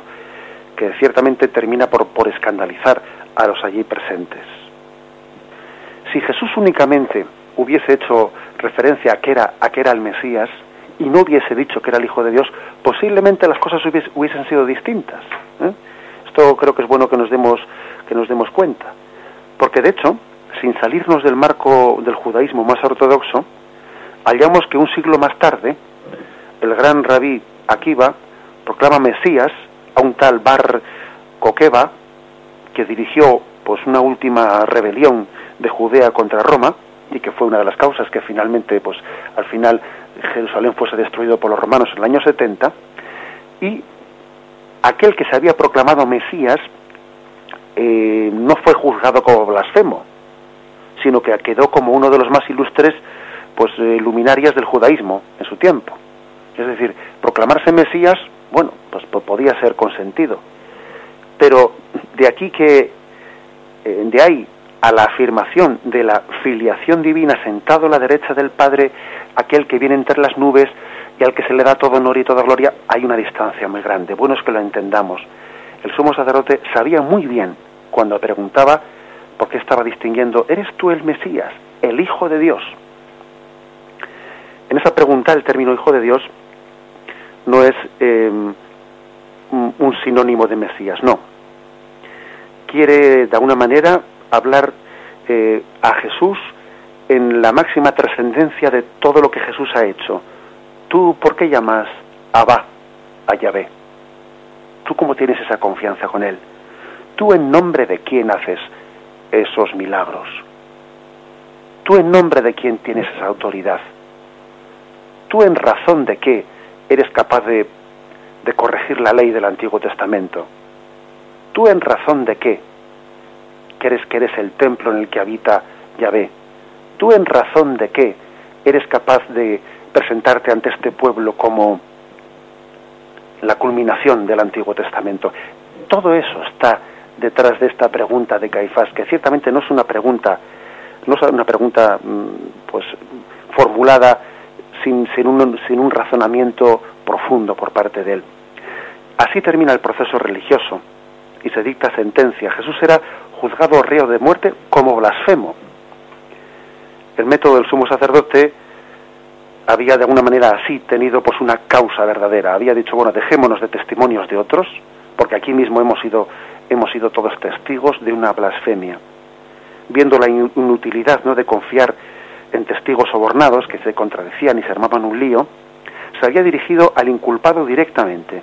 que ciertamente termina por, por escandalizar a los allí presentes. Si Jesús únicamente hubiese hecho referencia a que era, a que era el Mesías y no hubiese dicho que era el Hijo de Dios, posiblemente las cosas hubiesen sido distintas. ¿eh? Esto creo que es bueno que nos demos que nos demos cuenta, porque de hecho, sin salirnos del marco del judaísmo más ortodoxo, hallamos que un siglo más tarde el gran rabí Akiva proclama Mesías a un tal Bar Kokeba que dirigió pues una última rebelión de Judea contra Roma y que fue una de las causas que finalmente pues al final Jerusalén fuese destruido por los romanos en el año 70 y aquel que se había proclamado Mesías eh, no fue juzgado como blasfemo sino que quedó como uno de los más ilustres pues eh, luminarias del judaísmo en su tiempo. Es decir proclamarse Mesías bueno pues podía ser consentido. Pero de aquí que eh, de ahí a la afirmación de la filiación divina sentado a la derecha del Padre, aquel que viene entre las nubes y al que se le da todo honor y toda gloria, hay una distancia muy grande. Bueno es que lo entendamos. El sumo sacerdote sabía muy bien cuando preguntaba por qué estaba distinguiendo, ¿eres tú el Mesías, el Hijo de Dios? En esa pregunta el término Hijo de Dios no es em, un sinónimo de Mesías, no. Quiere de alguna manera hablar eh, a Jesús en la máxima trascendencia de todo lo que Jesús ha hecho. ¿Tú por qué llamas Abba a Yahvé? ¿Tú cómo tienes esa confianza con Él? ¿Tú en nombre de quién haces esos milagros? ¿Tú en nombre de quién tienes esa autoridad? ¿Tú en razón de qué eres capaz de, de corregir la ley del Antiguo Testamento? ¿Tú en razón de qué crees que eres el templo en el que habita Yahvé? ¿Tú en razón de qué eres capaz de presentarte ante este pueblo como la culminación del Antiguo Testamento? Todo eso está detrás de esta pregunta de Caifás, que ciertamente no es una pregunta, no es una pregunta mm, pues formulada sin, sin, un, sin un razonamiento profundo por parte de él. Así termina el proceso religioso y se dicta sentencia. Jesús era juzgado reo de muerte como blasfemo. El método del sumo sacerdote había de alguna manera así tenido pues una causa verdadera. Había dicho, bueno, dejémonos de testimonios de otros, porque aquí mismo hemos sido, hemos sido todos testigos de una blasfemia. Viendo la inutilidad ¿no? de confiar en testigos sobornados que se contradecían y se armaban un lío, se había dirigido al inculpado directamente,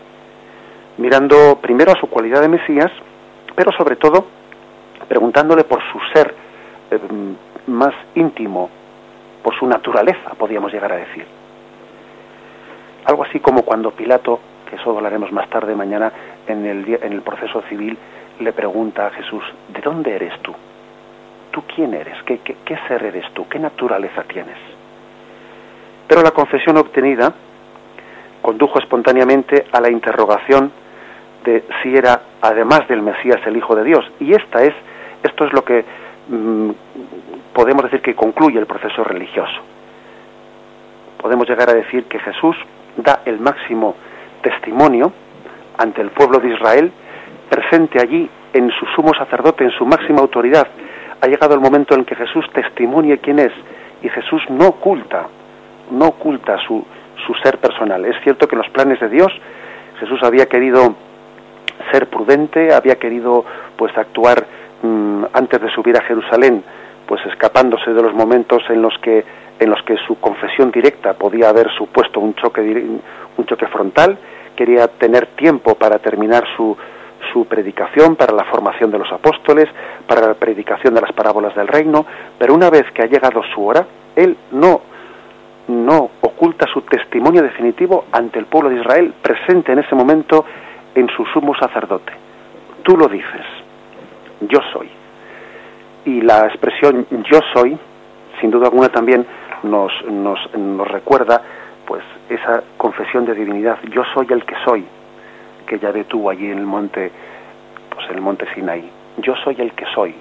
mirando primero a su cualidad de Mesías, pero sobre todo preguntándole por su ser eh, más íntimo, por su naturaleza, podríamos llegar a decir. Algo así como cuando Pilato, que eso hablaremos más tarde mañana en el, en el proceso civil, le pregunta a Jesús, ¿de dónde eres tú? ¿Tú quién eres? ¿Qué, qué ser eres tú? ¿Qué naturaleza tienes? Pero la confesión obtenida condujo espontáneamente a la interrogación de si era, además del Mesías, el Hijo de Dios. Y esta es esto es lo que mm, podemos decir que concluye el proceso religioso. Podemos llegar a decir que Jesús da el máximo testimonio ante el pueblo de Israel, presente allí en su sumo sacerdote, en su máxima autoridad. Ha llegado el momento en que Jesús testimonie quién es y Jesús no oculta, no oculta su, su ser personal. Es cierto que en los planes de Dios Jesús había querido ser prudente, había querido pues actuar antes de subir a Jerusalén, pues escapándose de los momentos en los que en los que su confesión directa podía haber supuesto un choque un choque frontal, quería tener tiempo para terminar su su predicación, para la formación de los apóstoles, para la predicación de las parábolas del reino, pero una vez que ha llegado su hora, él no no oculta su testimonio definitivo ante el pueblo de Israel presente en ese momento en su sumo sacerdote. Tú lo dices, yo soy. Y la expresión yo soy, sin duda alguna también nos, nos, nos recuerda pues esa confesión de divinidad, yo soy el que soy, que ya tuvo allí en el monte, pues en el monte Sinaí. Yo soy el que soy.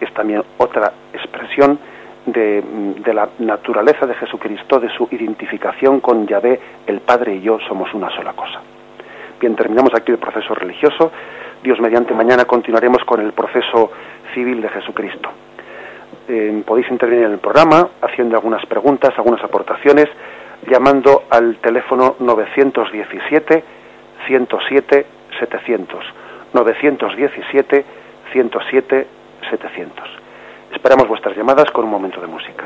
Es también otra expresión de, de, la naturaleza de Jesucristo, de su identificación con Yahvé, el Padre y yo somos una sola cosa. Bien, terminamos aquí el proceso religioso. Dios mediante mañana continuaremos con el proceso civil de Jesucristo. Eh, podéis intervenir en el programa haciendo algunas preguntas, algunas aportaciones, llamando al teléfono 917 107 700. 917 107 700. Esperamos vuestras llamadas con un momento de música.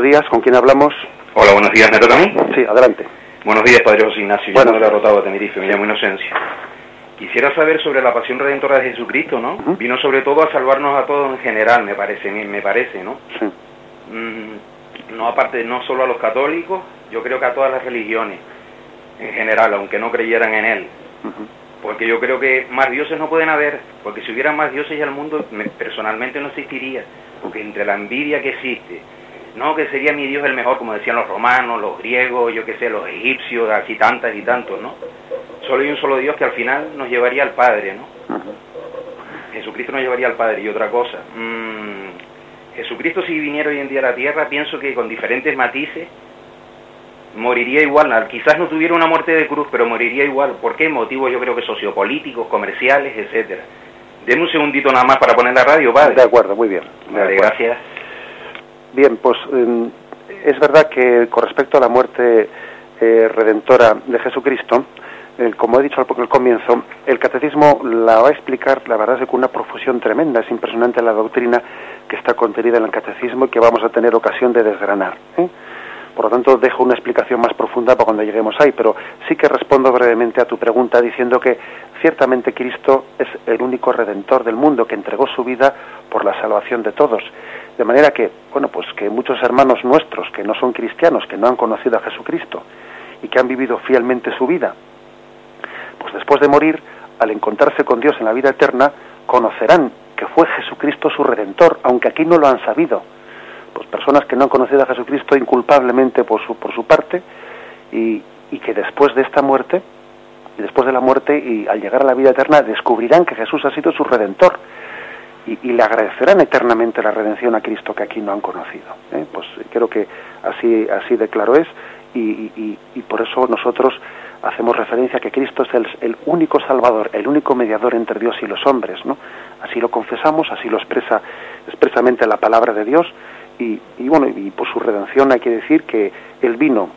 Buenos días. ¿Con quién hablamos? Hola, buenos días. ¿Me toca a mí? Sí, adelante. Buenos días, Padre José Ignacio. Bueno. Yo no derrotado a Tenerife, me llamo Inocencia. Quisiera saber sobre la pasión redentora de Jesucristo, ¿no? Vino sobre todo a salvarnos a todos en general, me parece, me parece, ¿no? Sí. Mm, no aparte, no solo a los católicos, yo creo que a todas las religiones en general, aunque no creyeran en él. Porque yo creo que más dioses no pueden haber, porque si hubiera más dioses ya el mundo personalmente no existiría, porque entre la envidia que existe, no que sería mi Dios el mejor, como decían los romanos, los griegos, yo qué sé, los egipcios, así tantas y tantos, ¿no? Solo hay un solo Dios que al final nos llevaría al Padre, ¿no? Jesucristo nos llevaría al Padre. Y otra cosa, mmm, Jesucristo si viniera hoy en día a la tierra, pienso que con diferentes matices moriría igual. Quizás no tuviera una muerte de cruz, pero moriría igual. ¿Por qué? Motivos yo creo que sociopolíticos, comerciales, etcétera. Deme un segundito nada más para poner la radio, padre. De acuerdo, muy bien. Vale, gracias. Bien, pues em, es verdad que con respecto a la muerte eh, redentora de Jesucristo, como he dicho al comienzo, el catecismo la va a explicar, la verdad es que con una profusión tremenda, es impresionante la doctrina que está contenida en el catecismo y que vamos a tener ocasión de desgranar. ¿eh? Por lo tanto, dejo una explicación más profunda para cuando lleguemos ahí, pero sí que respondo brevemente a tu pregunta diciendo que ciertamente Cristo es el único redentor del mundo que entregó su vida por la salvación de todos. De manera que, bueno, pues que muchos hermanos nuestros que no son cristianos, que no han conocido a Jesucristo y que han vivido fielmente su vida, pues después de morir, al encontrarse con Dios en la vida eterna, conocerán que fue Jesucristo su redentor, aunque aquí no lo han sabido. Pues personas que no han conocido a Jesucristo inculpablemente por su, por su parte y, y que después de esta muerte, y después de la muerte y al llegar a la vida eterna, descubrirán que Jesús ha sido su redentor y, y le agradecerán eternamente la redención a Cristo que aquí no han conocido. ¿eh? Pues creo que así, así de claro es y, y, y, por eso nosotros hacemos referencia a que Cristo es el, único Salvador, el único mediador entre Dios y los hombres, ¿no? Así lo confesamos, así lo expresa expresamente la palabra de Dios y, bueno, y por su redención hay que decir que él vino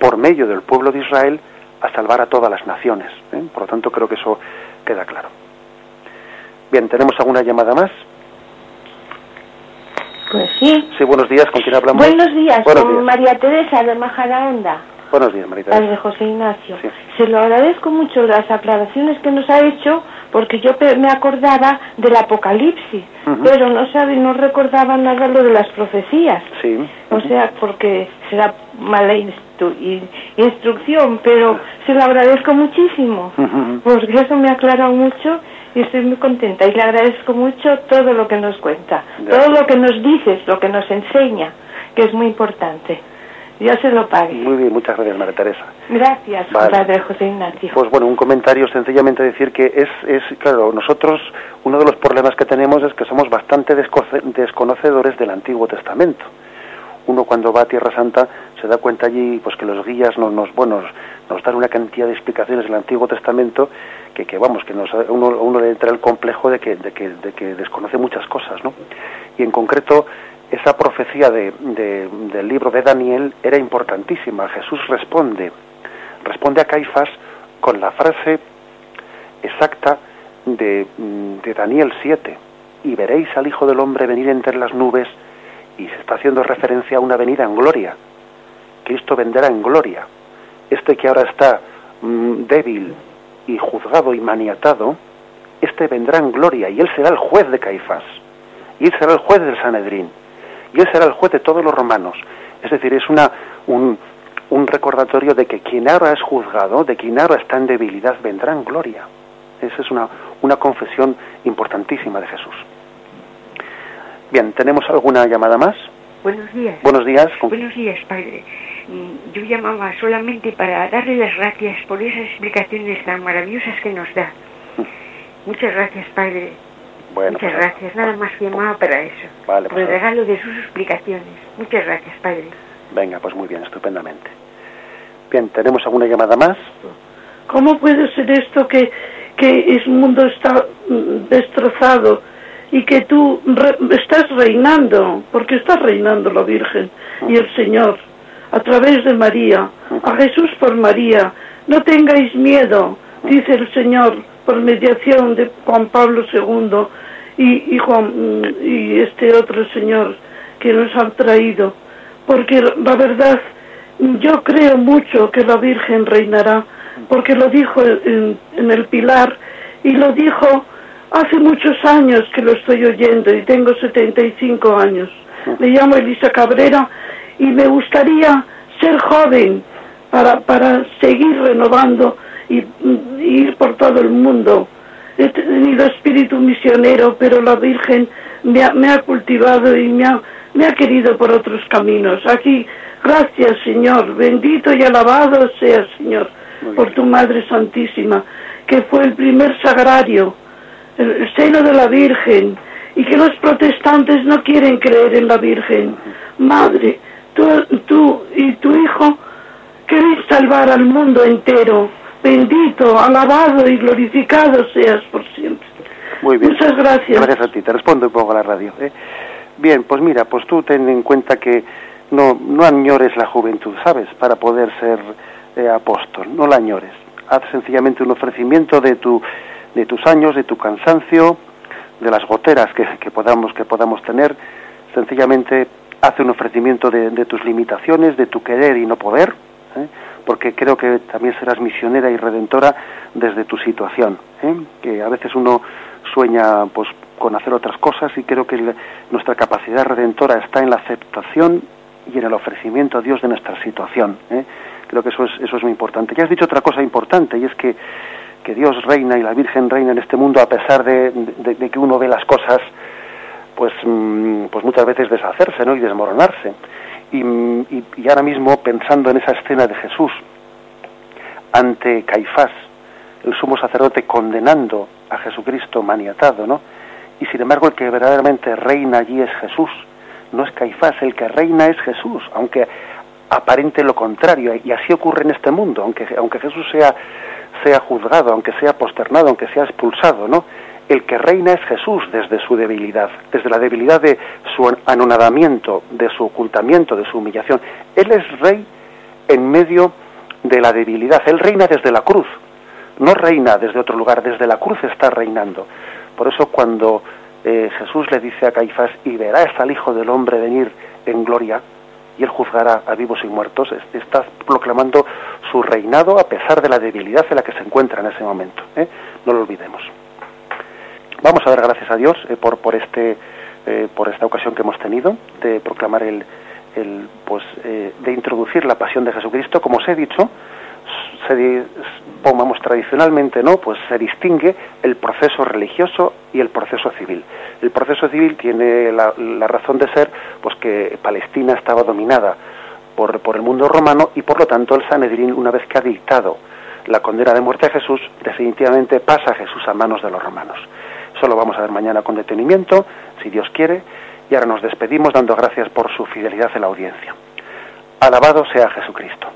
por medio del pueblo de Israel a salvar a todas las naciones. ¿eh? Por lo tanto, creo que eso queda claro. Bien, ¿tenemos alguna llamada más? Pues sí. Sí, buenos días, ¿con quién hablamos? Buenos días, con María Teresa de Majadahonda. Buenos días, María Teresa. de José Ignacio. Se lo agradezco mucho las aclaraciones que nos ha hecho porque yo me acordaba del Apocalipsis, pero no sabe, no recordaba nada lo de las profecías. Sí. O sea, porque será mala instrucción, pero se lo agradezco muchísimo, porque eso me ha aclarado mucho y estoy muy contenta y le agradezco mucho todo lo que nos cuenta, todo lo que nos dices, lo que nos enseña, que es muy importante. Dios se lo pague. Muy bien, muchas gracias, María Teresa. Gracias, Padre José Ignacio. Pues bueno, un comentario sencillamente decir que es, es, claro, nosotros, uno de los problemas que tenemos es que somos bastante desconocedores del Antiguo Testamento. Uno cuando va a Tierra Santa se da cuenta allí pues que los guías nos, nos bueno, nos dan una cantidad de explicaciones del Antiguo Testamento que, que vamos, que nos, uno, le entra el complejo de que, de que, de que desconoce muchas cosas, ¿no? Y en concreto esa profecía de, del libro de Daniel era importantísima. Jesús responde, responde a Caifás con la frase exacta de, de Daniel 7. y veréis al Hijo del Hombre venir entre las nubes y se está haciendo referencia a una venida en gloria. Cristo vendrá en gloria. Este que ahora está mm, débil y juzgado y maniatado, este vendrá en gloria y él será el juez de Caifás. Y él será el juez del Sanedrín. Y él será el juez de todos los romanos. Es decir, es una, un, un recordatorio de que quien ahora es juzgado, de quien ahora está en debilidad, vendrá en gloria. Esa es una, una confesión importantísima de Jesús. Bien, ¿tenemos alguna llamada más? Buenos días. Buenos días. Buenos días, padre. Mm, yo llamaba solamente para darle las gracias por esas explicaciones tan maravillosas que nos da. Muchas gracias, padre. Muchas pues, gracias. Nada más que llamaba para eso. Vale, por el pues, regalo de sus explicaciones. Muchas gracias, padre. Venga, pues muy bien, estupendamente. Bien, ¿tenemos alguna llamada más? ¿Cómo puede ser esto que, que el mundo está mm, destrozado y que tú estás reinando? Porque está reinando la Virgen y el Señor a través de María, a Jesús por María. No tengáis miedo, dice el Señor por mediación de Juan Pablo II y, Juan, mm, y este otro Señor que nos han traído porque la verdad yo creo mucho que la Virgen reinará, porque lo dijo en, el Pilar y lo dijo hace muchos años que lo estoy oyendo y tengo 75 años. Me llamo Elisa Cabrera y me gustaría ser joven para, para seguir renovando y, ir por todo el mundo. He tenido espíritu misionero, pero la Virgen me ha, me ha cultivado y me ha, me ha querido por otros caminos. Aquí, gracias Señor, bendito y alabado sea Señor por tu Madre Santísima, que fue el primer sagrario, el seno de la Virgen, y que los protestantes no quieren creer en la Virgen. Madre, tú, tú y tu Hijo queréis salvar al mundo entero. Bendito, alabado y glorificado seas por siempre. Muy bien. Muchas gracias. Gracias a ti. Te respondo un poco a la radio. ¿eh? Bien, pues mira, pues tú ten en cuenta que no, no añores la juventud, ¿sabes? Para poder ser eh, apóstol, no la añores. Haz sencillamente un ofrecimiento de, tu, de tus años, de tu cansancio, de las goteras que, que podamos, que podamos tener. Sencillamente haz un ofrecimiento de, de, tus limitaciones, de tu querer y no poder, ¿eh? porque creo que también serás misionera y redentora desde tu situación, ¿eh? que a veces uno sueña pues con hacer otras cosas y creo que nuestra capacidad redentora está en la aceptación y en el ofrecimiento a Dios de nuestra situación. ¿eh? Creo que eso es, eso es muy importante. Ya has dicho otra cosa importante y es que, que Dios reina y la Virgen reina en este mundo a pesar de, que uno ve las cosas pues, mm, pues muchas veces deshacerse ¿no? y desmoronarse. Y, y, y ahora mismo pensando en esa escena de Jesús ante Caifás, el sumo sacerdote condenando a Jesucristo maniatado, ¿no? y sin embargo el que verdaderamente reina allí es Jesús, no es Caifás, el que reina es Jesús, aunque aparente lo contrario, y así ocurre en este mundo, aunque, aunque Jesús sea, sea juzgado, aunque sea posternado, aunque sea expulsado, ¿no? El que reina es Jesús desde su debilidad, desde la debilidad de su anonadamiento, de su ocultamiento, de su humillación. Él es rey en medio de la debilidad, él reina desde la cruz, no reina desde otro lugar, desde la cruz está reinando. Por eso cuando eh, Jesús le dice a Caifás, y verás al Hijo del Hombre venir en gloria, y él juzgará a vivos y muertos, está proclamando su reinado a pesar de la debilidad en la que se encuentra en ese momento. ¿eh? No lo olvidemos. Vamos a dar gracias a Dios eh, por, por, este, por esta ocasión que hemos tenido de proclamar el, el pues, de introducir la pasión de Jesucristo. Como os he dicho, se, pongamos tradicionalmente, ¿no? Pues se distingue el proceso religioso y el proceso civil. El proceso civil tiene la, razón de ser, pues que Palestina estaba dominada por, por el mundo romano y por lo tanto el Sanedrín, una vez que ha dictado la condena de muerte a Jesús, definitivamente pasa a Jesús a manos de los romanos. Eso lo vamos a ver mañana con detenimiento, si Dios quiere, y ahora nos despedimos dando gracias por su fidelidad en la audiencia. Alabado sea Jesucristo.